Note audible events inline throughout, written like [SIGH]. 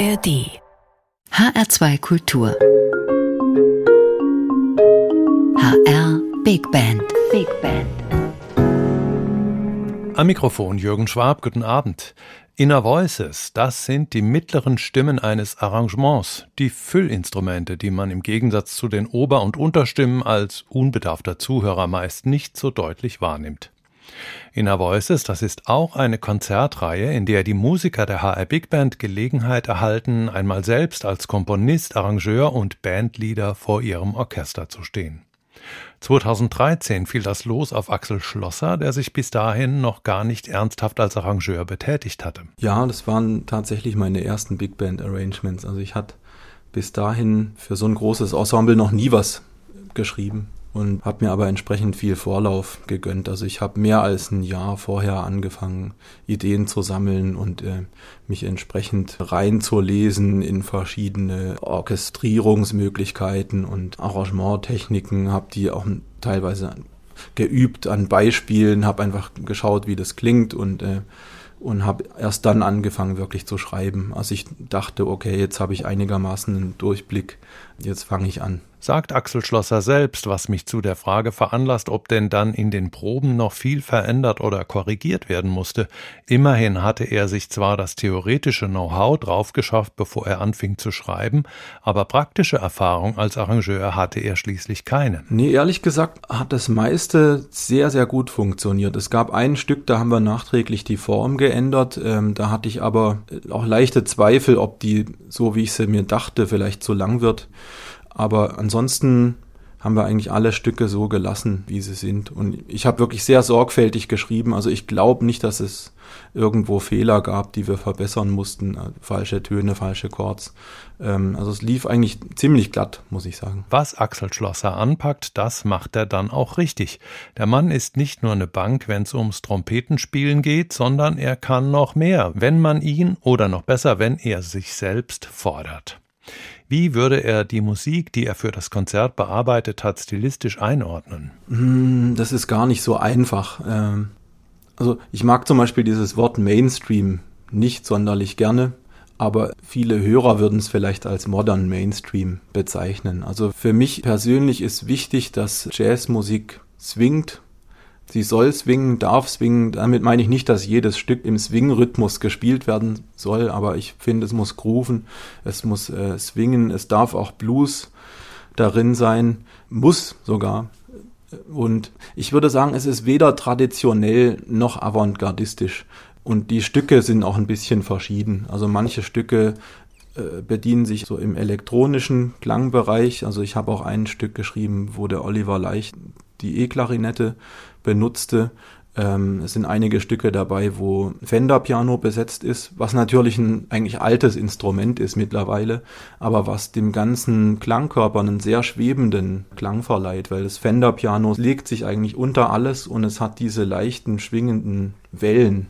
ARD HR2 Kultur HR Big Band Big Band Am Mikrofon Jürgen Schwab, guten Abend. Inner Voices, das sind die mittleren Stimmen eines Arrangements, die Füllinstrumente, die man im Gegensatz zu den Ober- und Unterstimmen als unbedarfter Zuhörer meist nicht so deutlich wahrnimmt. Inner Voices, das ist auch eine Konzertreihe, in der die Musiker der HR Big Band Gelegenheit erhalten, einmal selbst als Komponist, Arrangeur und Bandleader vor ihrem Orchester zu stehen. 2013 fiel das Los auf Axel Schlosser, der sich bis dahin noch gar nicht ernsthaft als Arrangeur betätigt hatte. Ja, das waren tatsächlich meine ersten Big Band Arrangements. Also ich hatte bis dahin für so ein großes Ensemble noch nie was geschrieben und habe mir aber entsprechend viel Vorlauf gegönnt. Also ich habe mehr als ein Jahr vorher angefangen, Ideen zu sammeln und äh, mich entsprechend reinzulesen in verschiedene Orchestrierungsmöglichkeiten und Arrangementtechniken, habe die auch teilweise geübt an Beispielen, habe einfach geschaut, wie das klingt und äh, und habe erst dann angefangen wirklich zu schreiben. Also ich dachte, okay, jetzt habe ich einigermaßen einen Durchblick, jetzt fange ich an sagt Axel Schlosser selbst, was mich zu der Frage veranlasst, ob denn dann in den Proben noch viel verändert oder korrigiert werden musste. Immerhin hatte er sich zwar das theoretische Know-how draufgeschafft, bevor er anfing zu schreiben, aber praktische Erfahrung als Arrangeur hatte er schließlich keine. Nee, ehrlich gesagt hat das meiste sehr, sehr gut funktioniert. Es gab ein Stück, da haben wir nachträglich die Form geändert. Ähm, da hatte ich aber auch leichte Zweifel, ob die, so wie ich sie mir dachte, vielleicht zu lang wird. Aber ansonsten haben wir eigentlich alle Stücke so gelassen, wie sie sind. Und ich habe wirklich sehr sorgfältig geschrieben. Also ich glaube nicht, dass es irgendwo Fehler gab, die wir verbessern mussten. Falsche Töne, falsche Chords. Ähm, also es lief eigentlich ziemlich glatt, muss ich sagen. Was Axel Schlosser anpackt, das macht er dann auch richtig. Der Mann ist nicht nur eine Bank, wenn es ums Trompetenspielen geht, sondern er kann noch mehr, wenn man ihn oder noch besser, wenn er sich selbst fordert. Wie würde er die Musik, die er für das Konzert bearbeitet hat, stilistisch einordnen? Hm, das ist gar nicht so einfach. Ähm, also ich mag zum Beispiel dieses Wort Mainstream nicht sonderlich gerne, aber viele Hörer würden es vielleicht als Modern Mainstream bezeichnen. Also für mich persönlich ist wichtig, dass Jazzmusik swingt Sie soll swingen, darf swingen. Damit meine ich nicht, dass jedes Stück im Swing-Rhythmus gespielt werden soll, aber ich finde, es muss grooven, es muss äh, swingen, es darf auch Blues darin sein, muss sogar. Und ich würde sagen, es ist weder traditionell noch avantgardistisch. Und die Stücke sind auch ein bisschen verschieden. Also manche Stücke äh, bedienen sich so im elektronischen Klangbereich. Also ich habe auch ein Stück geschrieben, wo der Oliver Leicht die E-Klarinette benutzte. Ähm, es sind einige Stücke dabei, wo Fender-Piano besetzt ist, was natürlich ein eigentlich altes Instrument ist mittlerweile, aber was dem ganzen Klangkörper einen sehr schwebenden Klang verleiht, weil das Fender-Piano legt sich eigentlich unter alles und es hat diese leichten, schwingenden Wellen,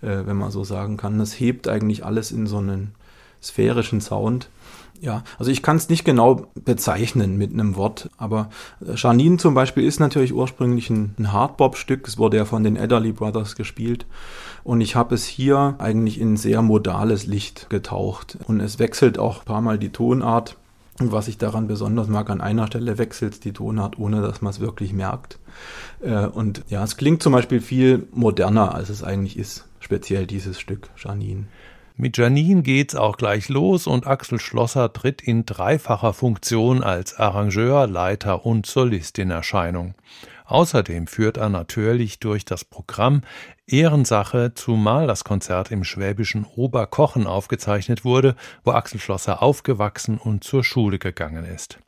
äh, wenn man so sagen kann. Es hebt eigentlich alles in so einen sphärischen Sound. Ja, also ich kann es nicht genau bezeichnen mit einem Wort, aber äh, Janine zum Beispiel ist natürlich ursprünglich ein, ein Hardbop-Stück. Es wurde ja von den Adderley Brothers gespielt. Und ich habe es hier eigentlich in sehr modales Licht getaucht. Und es wechselt auch ein paar Mal die Tonart. Und was ich daran besonders mag, an einer Stelle wechselt die Tonart, ohne dass man es wirklich merkt. Äh, und ja, es klingt zum Beispiel viel moderner, als es eigentlich ist. Speziell dieses Stück, Janine. Mit Janine geht's auch gleich los und Axel Schlosser tritt in dreifacher Funktion als Arrangeur, Leiter und Solist in Erscheinung. Außerdem führt er natürlich durch das Programm Ehrensache, zumal das Konzert im schwäbischen Oberkochen aufgezeichnet wurde, wo Axel Schlosser aufgewachsen und zur Schule gegangen ist.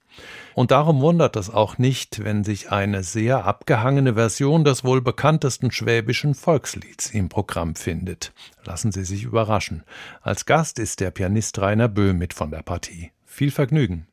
Und darum wundert es auch nicht, wenn sich eine sehr abgehangene Version des wohl bekanntesten schwäbischen Volkslieds im Programm findet. Lassen Sie sich überraschen. Als Gast ist der Pianist Rainer Böhm mit von der Partie. Viel Vergnügen.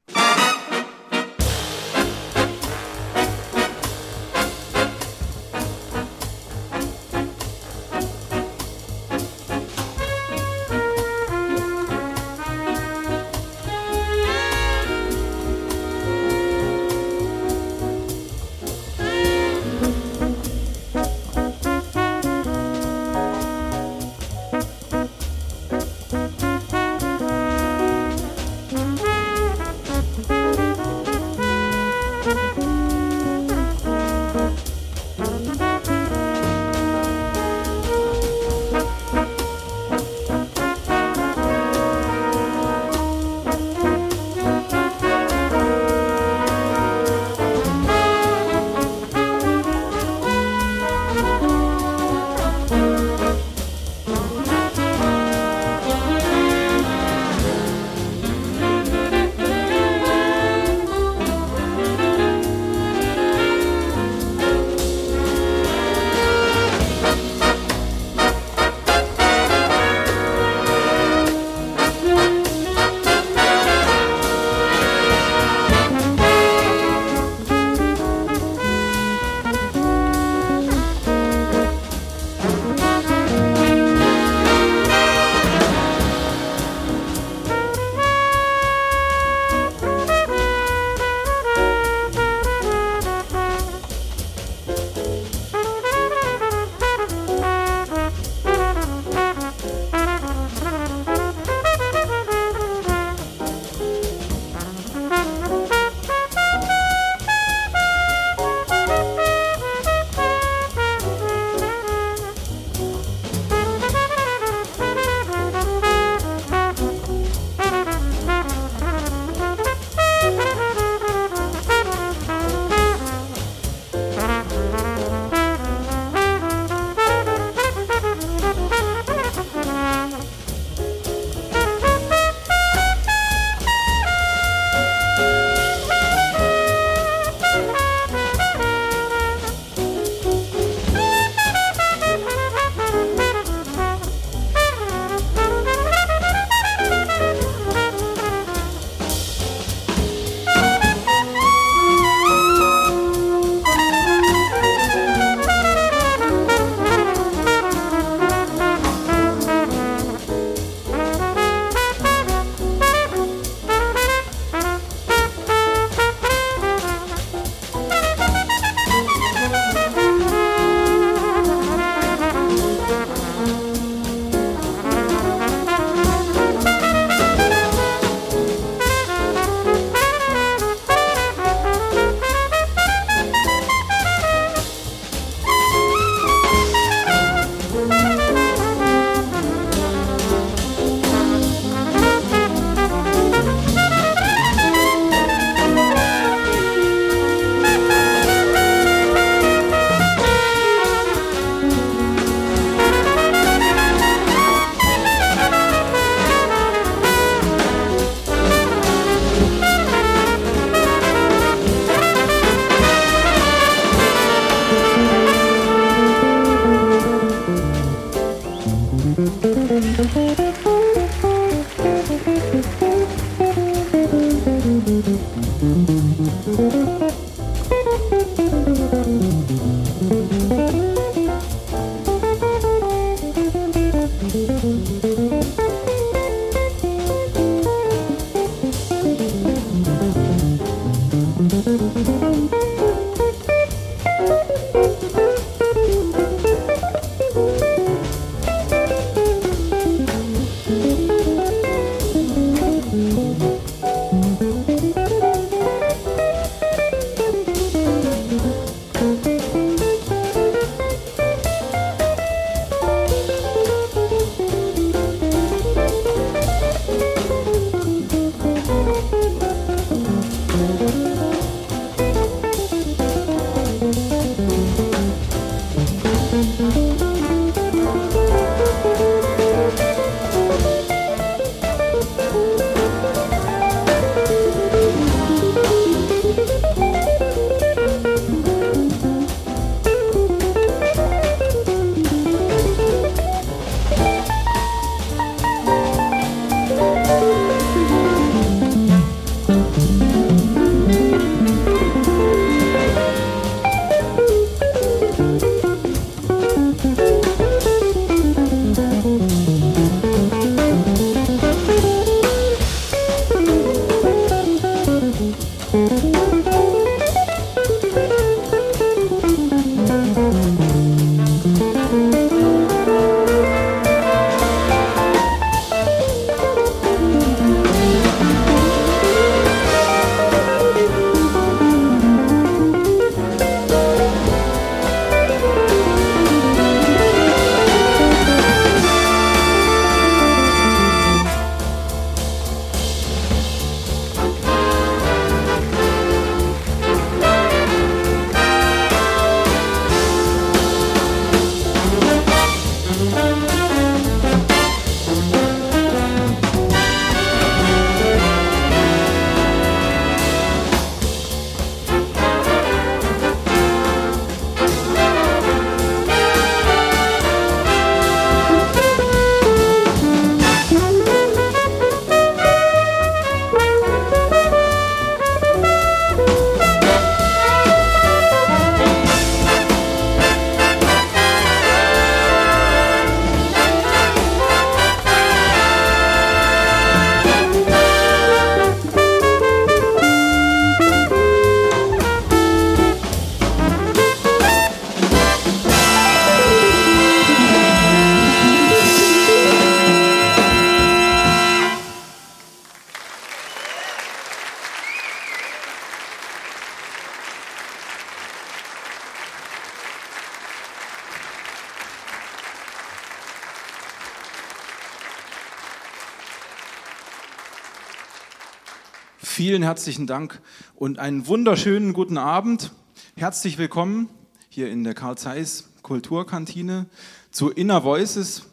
Vielen herzlichen Dank und einen wunderschönen guten Abend. Herzlich willkommen hier in der Karl Zeiss Kulturkantine zu Inner Voices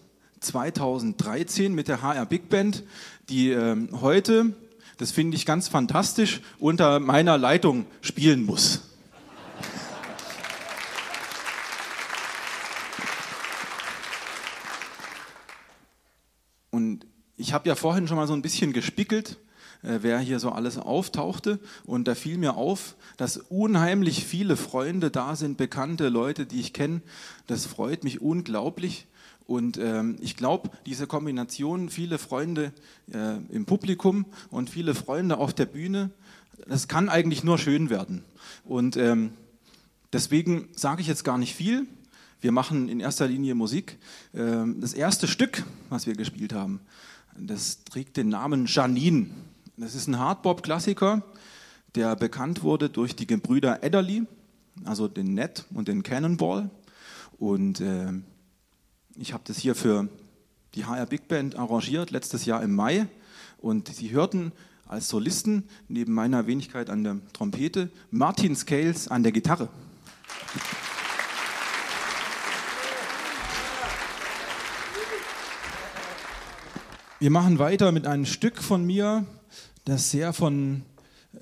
2013 mit der HR Big Band, die äh, heute, das finde ich ganz fantastisch, unter meiner Leitung spielen muss. Und ich habe ja vorhin schon mal so ein bisschen gespickelt wer hier so alles auftauchte. Und da fiel mir auf, dass unheimlich viele Freunde da sind, bekannte Leute, die ich kenne. Das freut mich unglaublich. Und ähm, ich glaube, diese Kombination, viele Freunde äh, im Publikum und viele Freunde auf der Bühne, das kann eigentlich nur schön werden. Und ähm, deswegen sage ich jetzt gar nicht viel. Wir machen in erster Linie Musik. Ähm, das erste Stück, was wir gespielt haben, das trägt den Namen Janine. Das ist ein Hardbop-Klassiker, der bekannt wurde durch die Gebrüder Edderly, also den Net und den Cannonball. Und äh, ich habe das hier für die HR Big Band arrangiert, letztes Jahr im Mai. Und Sie hörten als Solisten neben meiner Wenigkeit an der Trompete Martin Scales an der Gitarre. Wir machen weiter mit einem Stück von mir, das sehr von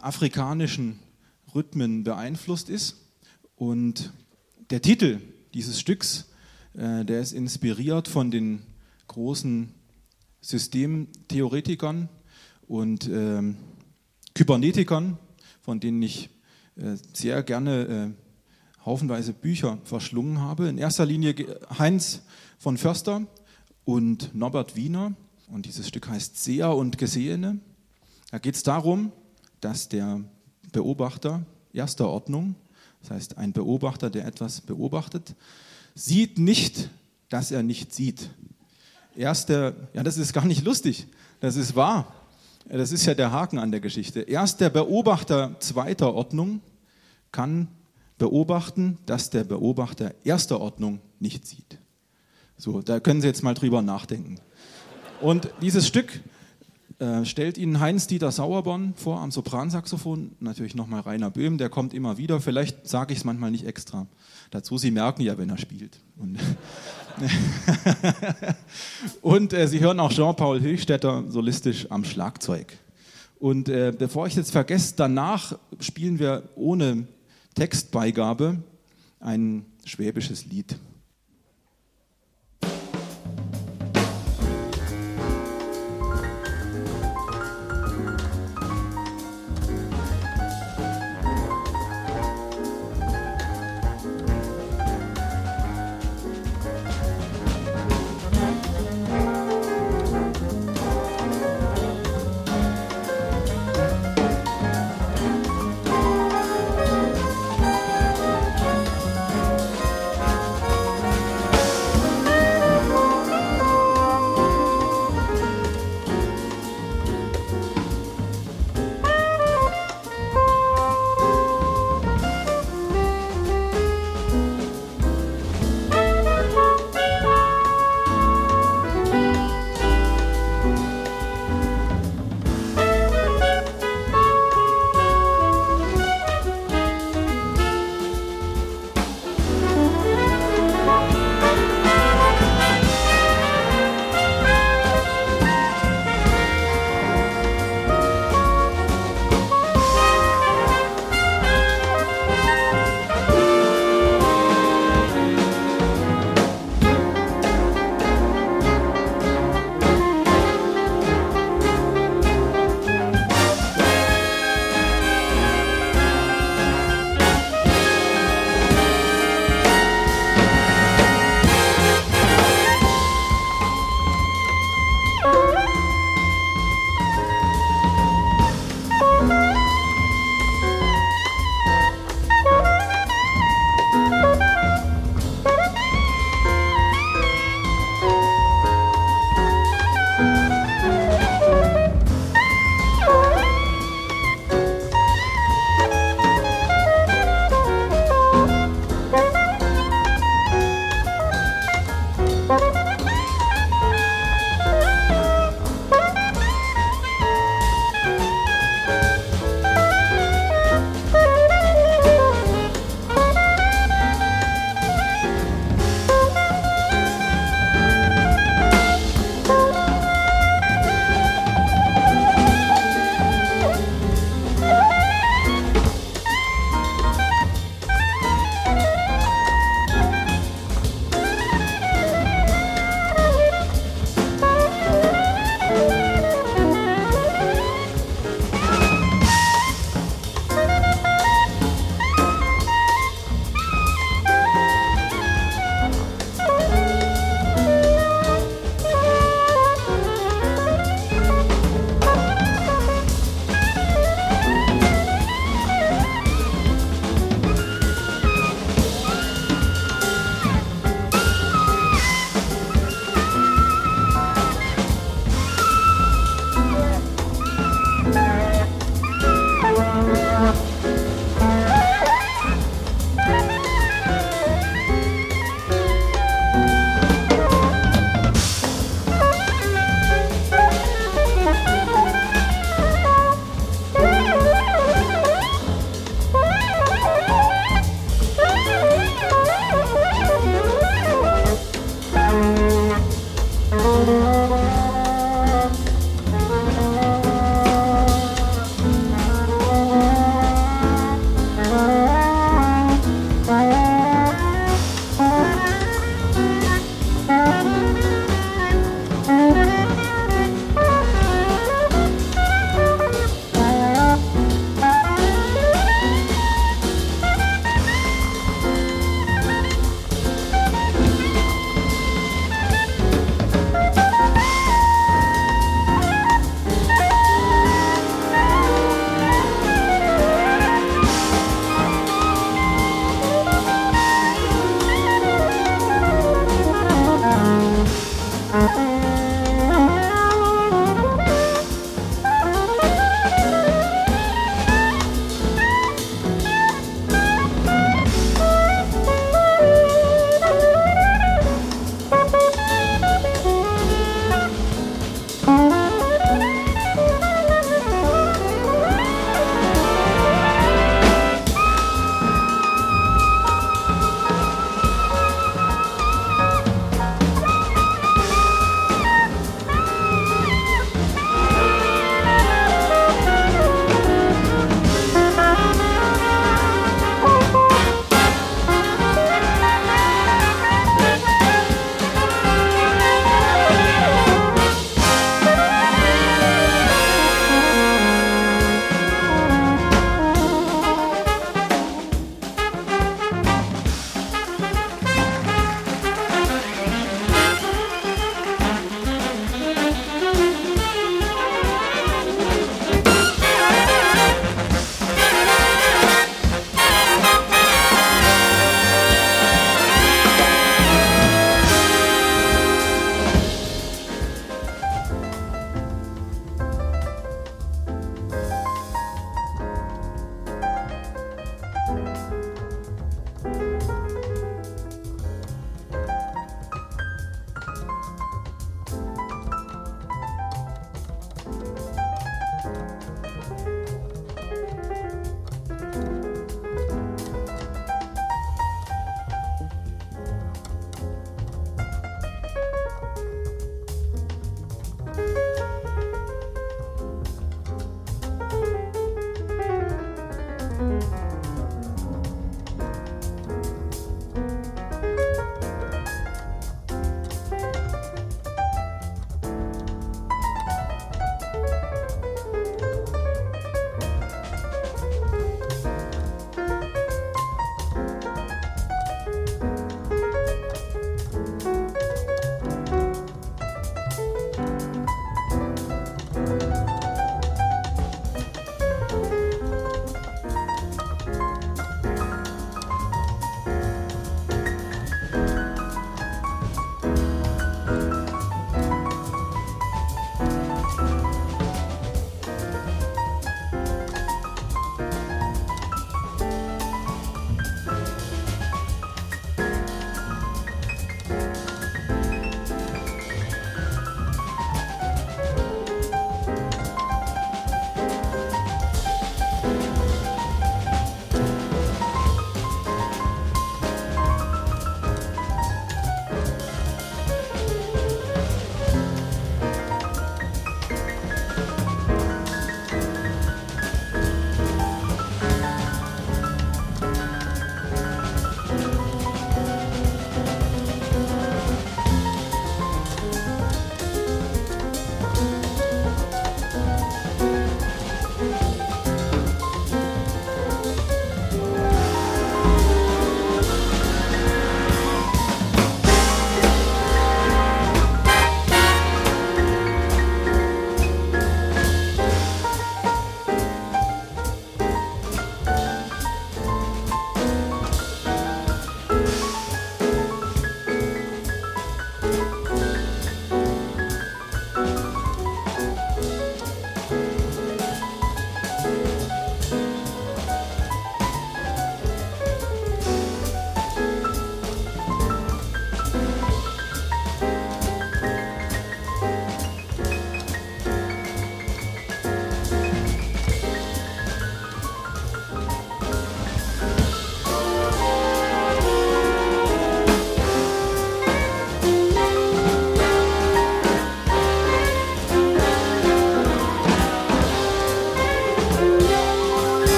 afrikanischen Rhythmen beeinflusst ist. Und der Titel dieses Stücks, äh, der ist inspiriert von den großen Systemtheoretikern und äh, Kybernetikern, von denen ich äh, sehr gerne äh, haufenweise Bücher verschlungen habe. In erster Linie Heinz von Förster und Norbert Wiener. Und dieses Stück heißt Seher und Gesehene. Da geht es darum, dass der Beobachter erster Ordnung, das heißt ein Beobachter, der etwas beobachtet, sieht nicht, dass er nicht sieht. Erster, ja, das ist gar nicht lustig, das ist wahr. Das ist ja der Haken an der Geschichte. Erst der Beobachter zweiter Ordnung kann beobachten, dass der Beobachter erster Ordnung nicht sieht. So, da können Sie jetzt mal drüber nachdenken. Und dieses Stück äh, stellt Ihnen Heinz-Dieter Sauerborn vor am Sopransaxophon, natürlich nochmal Rainer Böhm, der kommt immer wieder, vielleicht sage ich es manchmal nicht extra. Dazu, Sie merken ja, wenn er spielt. Und, [LAUGHS] und äh, Sie hören auch Jean-Paul Hilchstätter solistisch am Schlagzeug. Und äh, bevor ich jetzt vergesse, danach spielen wir ohne Textbeigabe ein schwäbisches Lied.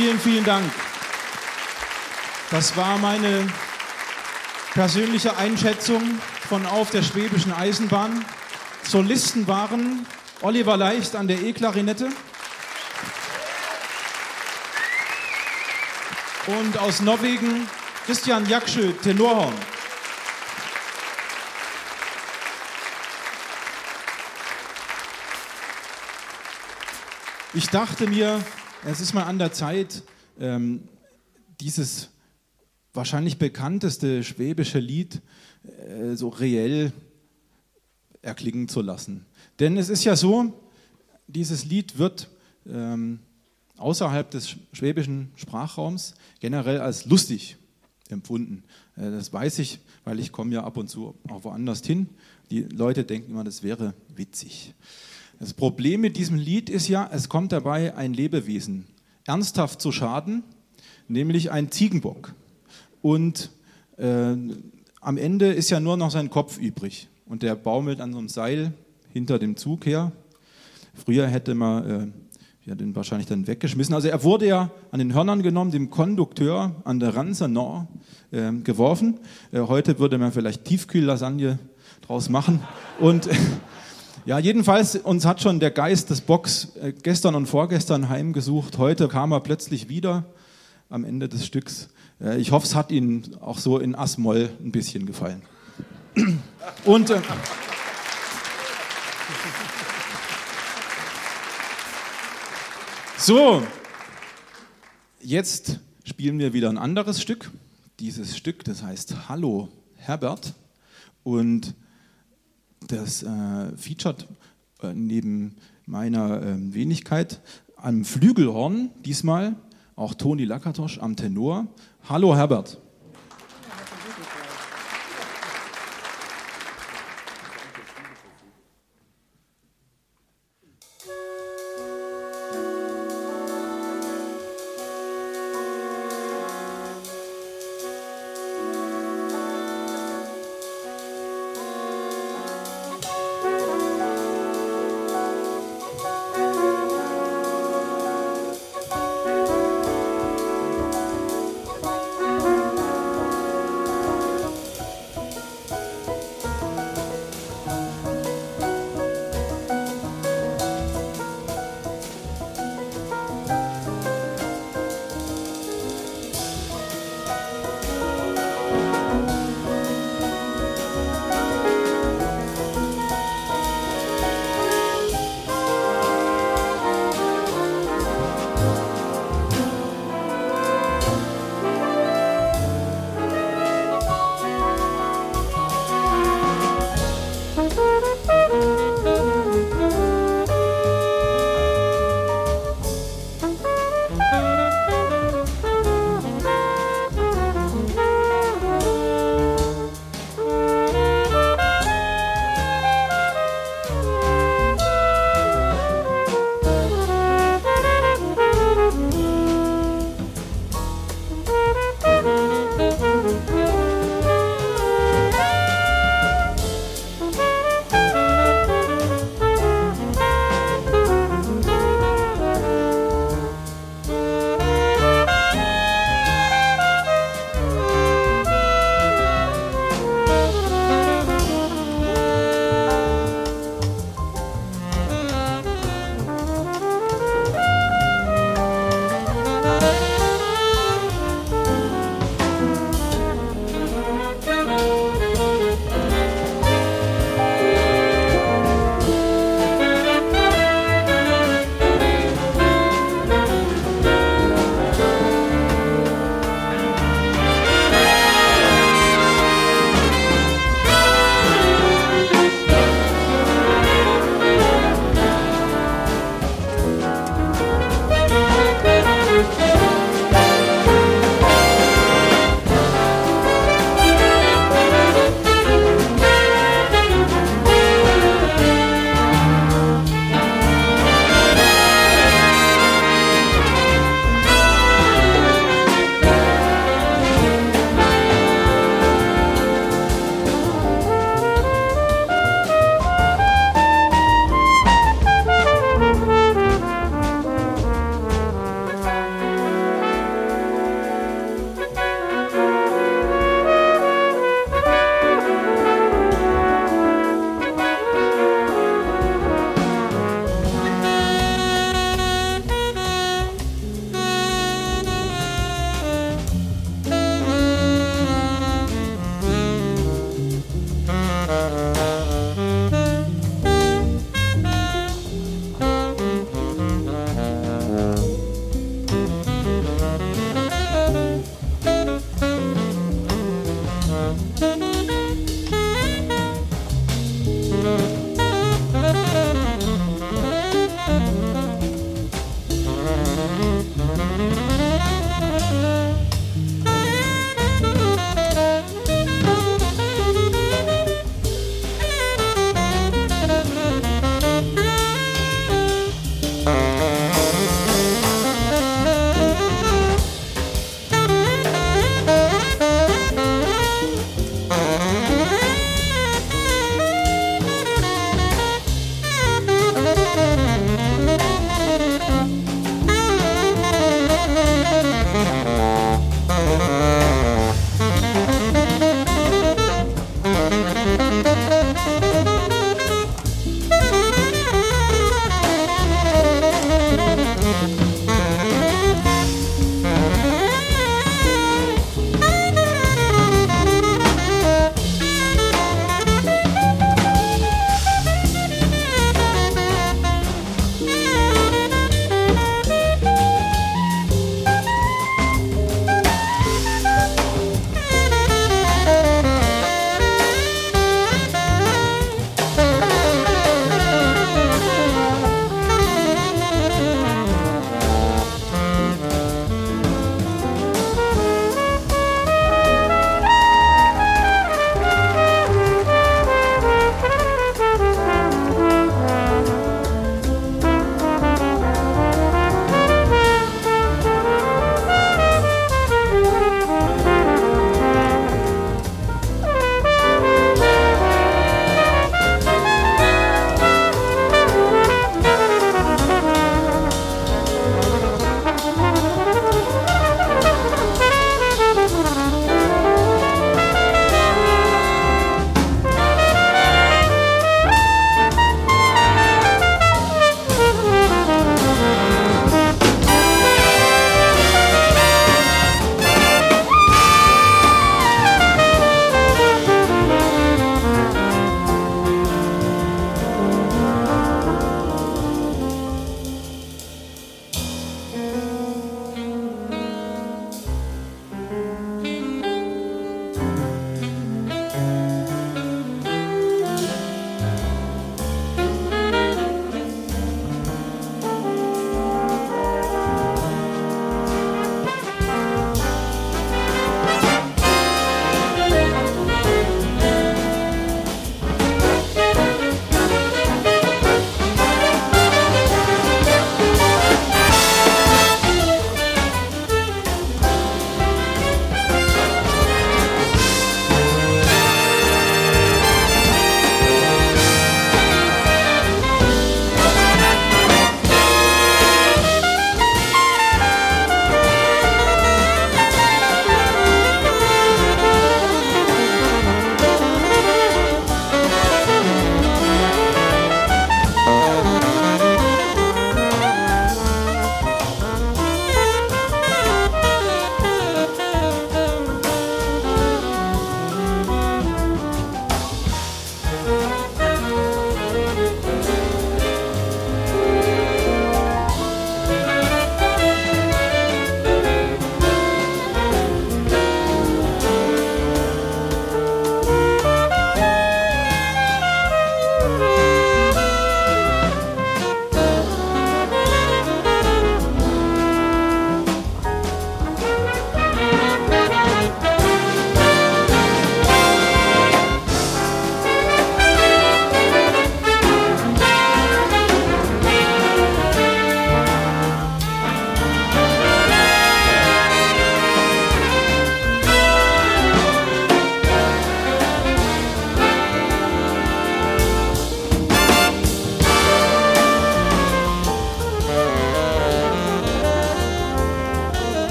Vielen, vielen Dank. Das war meine persönliche Einschätzung von Auf der Schwäbischen Eisenbahn. Solisten waren Oliver Leicht an der E-Klarinette und aus Norwegen Christian Jaksjö, Tenorhorn. Ich dachte mir, es ist mal an der Zeit, ähm, dieses wahrscheinlich bekannteste schwäbische Lied äh, so reell erklingen zu lassen. Denn es ist ja so, dieses Lied wird ähm, außerhalb des schwäbischen Sprachraums generell als lustig empfunden. Äh, das weiß ich, weil ich komme ja ab und zu auch woanders hin. Die Leute denken immer, das wäre witzig. Das Problem mit diesem Lied ist ja, es kommt dabei ein Lebewesen ernsthaft zu Schaden, nämlich ein Ziegenbock. Und äh, am Ende ist ja nur noch sein Kopf übrig. Und der baumelt an so einem Seil hinter dem Zug her. Früher hätte man äh, ja, den wahrscheinlich dann weggeschmissen. Also er wurde ja an den Hörnern genommen, dem Kondukteur an der Ranse Nord äh, geworfen. Äh, heute würde man vielleicht Tiefkühllasagne draus machen. Und ja, jedenfalls, uns hat schon der Geist des Bocks äh, gestern und vorgestern heimgesucht. Heute kam er plötzlich wieder am Ende des Stücks. Äh, ich hoffe, es hat Ihnen auch so in Asmoll ein bisschen gefallen. [CLEARS THROAT] Und äh, so, jetzt spielen wir wieder ein anderes Stück. Dieses Stück, das heißt Hallo Herbert. Und das äh, featuret äh, neben meiner äh, Wenigkeit am Flügelhorn diesmal auch Toni Lakatosch am Tenor. Hallo Herbert.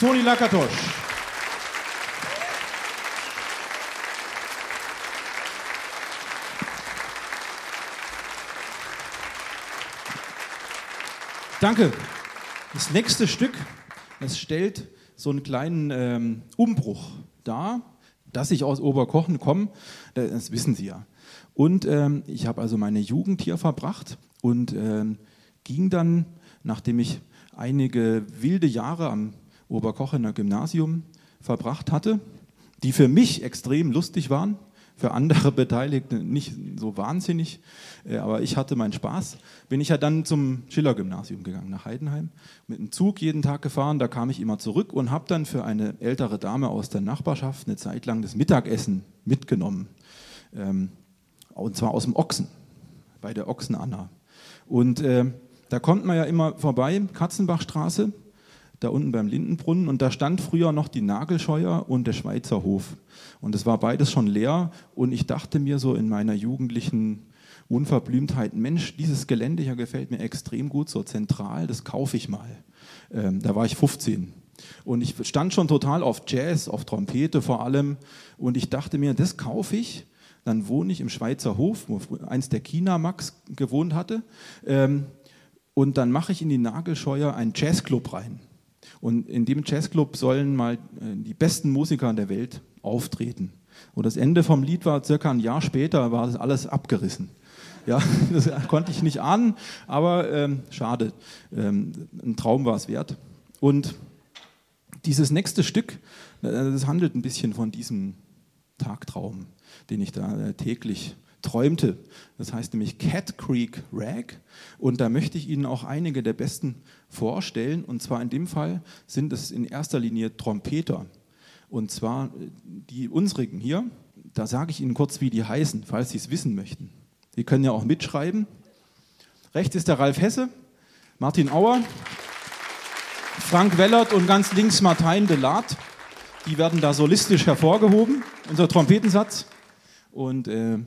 Toni Lakatosch. Danke. Das nächste Stück, es stellt so einen kleinen ähm, Umbruch dar, dass ich aus Oberkochen komme, das wissen Sie ja. Und ähm, ich habe also meine Jugend hier verbracht und ähm, ging dann, nachdem ich einige wilde Jahre am Oberkochener Gymnasium verbracht hatte, die für mich extrem lustig waren, für andere [LAUGHS] Beteiligte nicht so wahnsinnig, äh, aber ich hatte meinen Spaß. Bin ich ja dann zum Schiller-Gymnasium gegangen, nach Heidenheim, mit dem Zug jeden Tag gefahren, da kam ich immer zurück und habe dann für eine ältere Dame aus der Nachbarschaft eine Zeit lang das Mittagessen mitgenommen. Ähm, und zwar aus dem Ochsen, bei der Ochsenanna. Und äh, da kommt man ja immer vorbei, Katzenbachstraße, da unten beim Lindenbrunnen und da stand früher noch die Nagelscheuer und der Schweizer Hof. Und es war beides schon leer und ich dachte mir so in meiner jugendlichen Unverblümtheit, Mensch, dieses Gelände hier gefällt mir extrem gut, so zentral, das kaufe ich mal. Ähm, da war ich 15. Und ich stand schon total auf Jazz, auf Trompete vor allem. Und ich dachte mir, das kaufe ich. Dann wohne ich im Schweizer Hof, wo eins der China Max gewohnt hatte. Ähm, und dann mache ich in die Nagelscheuer einen Jazzclub rein. Und in dem Jazzclub sollen mal äh, die besten Musiker der Welt auftreten. Und das Ende vom Lied war circa ein Jahr später, war das alles abgerissen. Ja, [LAUGHS] das konnte ich nicht ahnen, aber ähm, schade. Ähm, ein Traum war es wert. Und dieses nächste Stück, äh, das handelt ein bisschen von diesem Tagtraum, den ich da äh, täglich träumte. Das heißt nämlich Cat Creek Rag. Und da möchte ich Ihnen auch einige der besten vorstellen. Und zwar in dem Fall sind es in erster Linie Trompeter. Und zwar äh, die unsrigen hier. Da sage ich Ihnen kurz, wie die heißen, falls Sie es wissen möchten. Sie können ja auch mitschreiben. Rechts ist der Ralf Hesse, Martin Auer, Frank Wellert und ganz links Martin de Laat. Die werden da solistisch hervorgehoben, unser Trompetensatz. Und äh,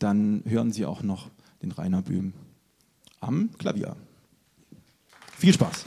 dann hören Sie auch noch den Rainer Böhm am Klavier. Viel Spaß!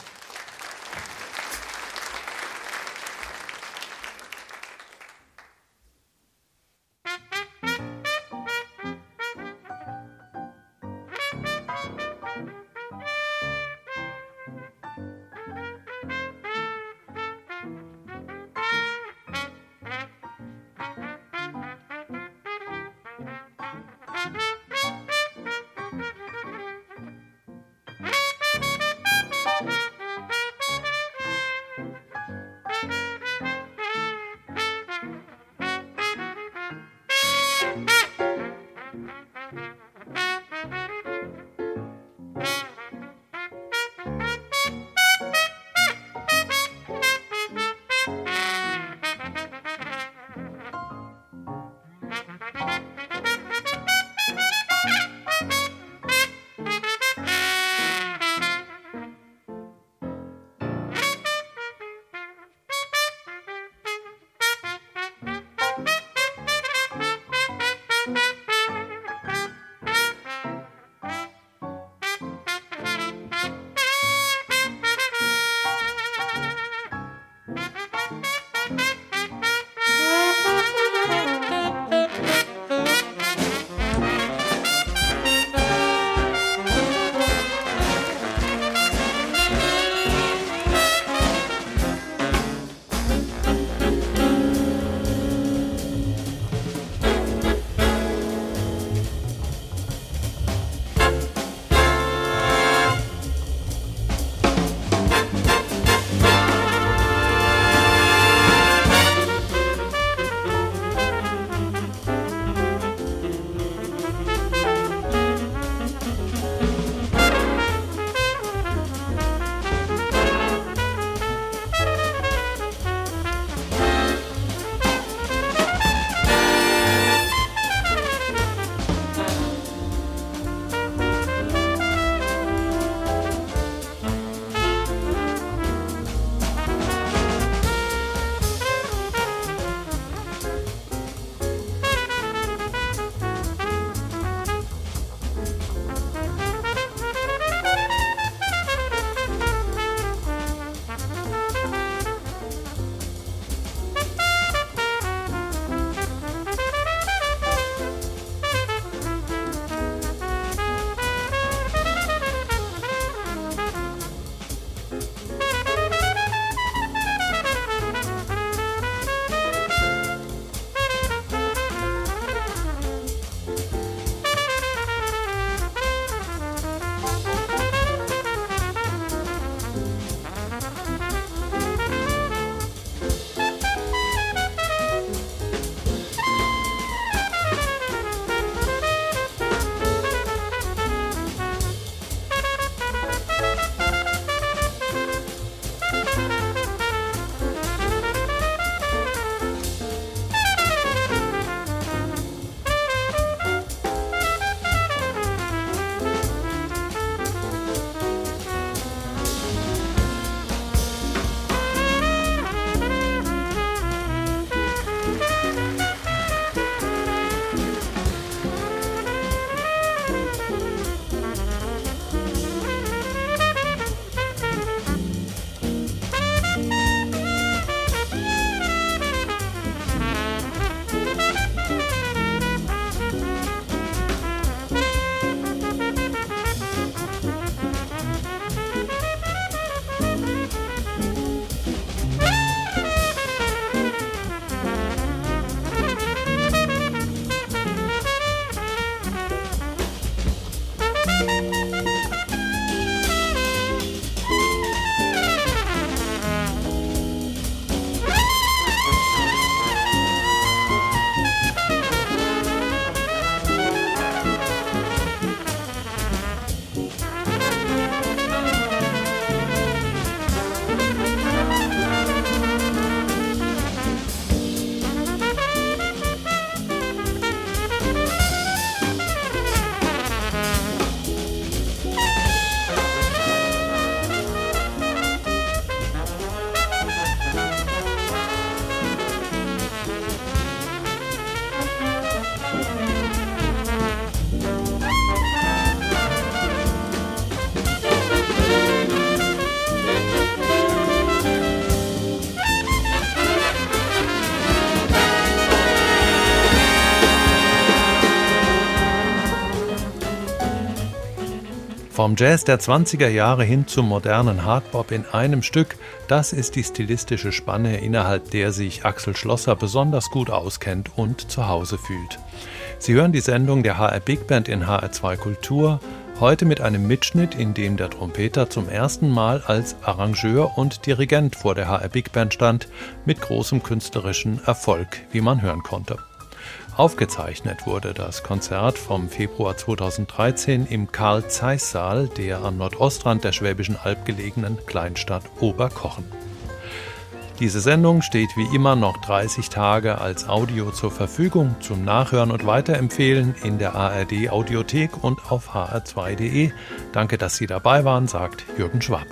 Vom Jazz der 20er Jahre hin zum modernen Hardbop in einem Stück, das ist die stilistische Spanne, innerhalb der sich Axel Schlosser besonders gut auskennt und zu Hause fühlt. Sie hören die Sendung der HR Big Band in HR2 Kultur, heute mit einem Mitschnitt, in dem der Trompeter zum ersten Mal als Arrangeur und Dirigent vor der HR Big Band stand, mit großem künstlerischen Erfolg, wie man hören konnte. Aufgezeichnet wurde das Konzert vom Februar 2013 im Karl Zeiss Saal der am Nordostrand der Schwäbischen Alb gelegenen Kleinstadt Oberkochen. Diese Sendung steht wie immer noch 30 Tage als Audio zur Verfügung zum Nachhören und Weiterempfehlen in der ARD Audiothek und auf hr2.de. Danke, dass Sie dabei waren, sagt Jürgen Schwab.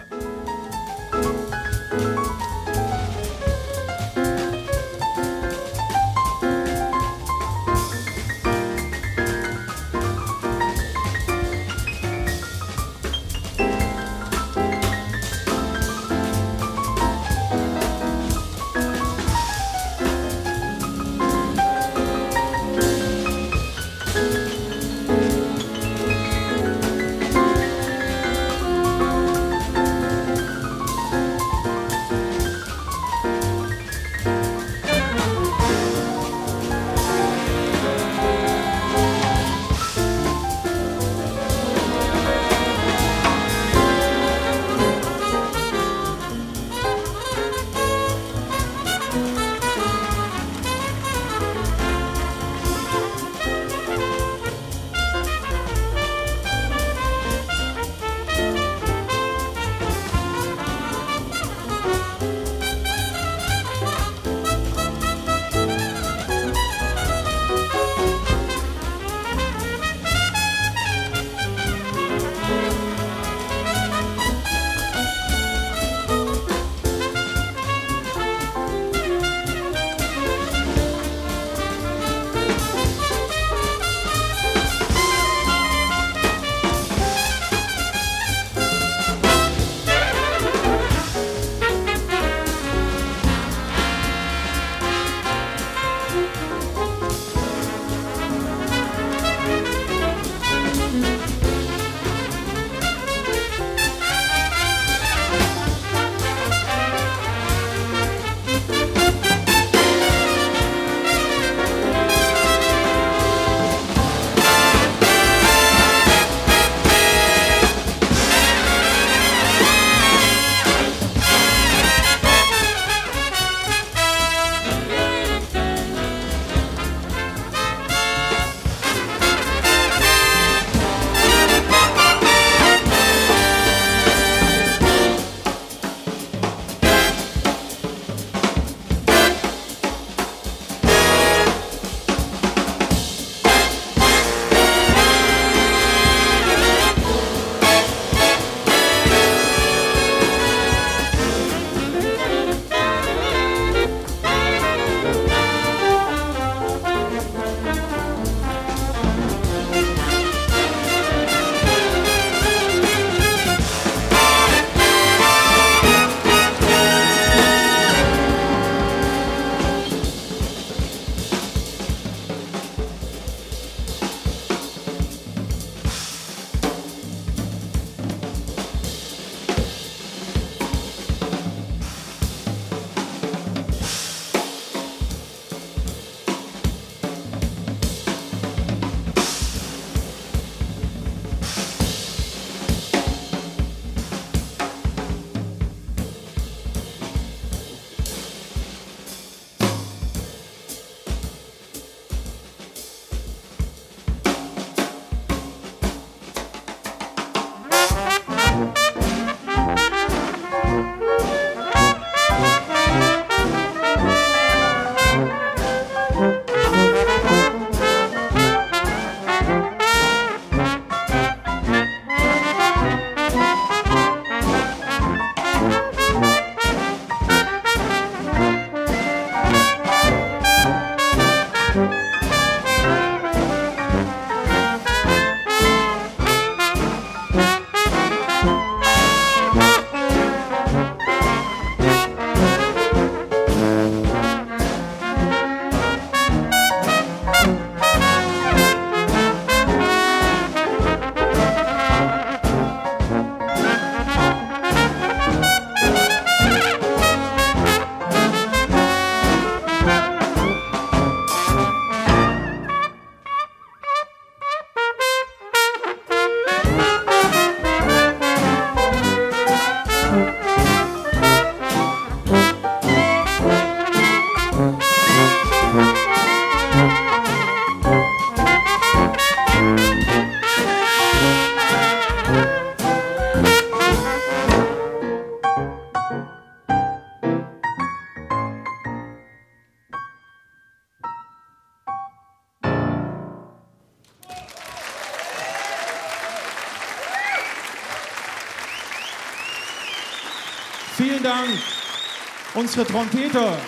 Unsere Trompeter.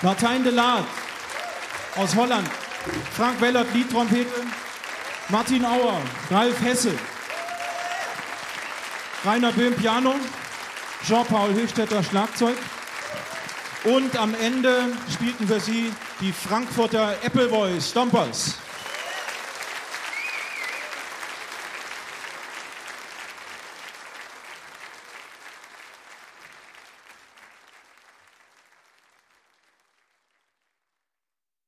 Martijn de Laat aus Holland. Frank Wellert, Liedtrompete. Martin Auer, Ralf Hesse. Rainer Böhm, Piano. Jean-Paul Höchstädter, Schlagzeug. Und am Ende spielten für Sie die Frankfurter Apple Boys, Stompers.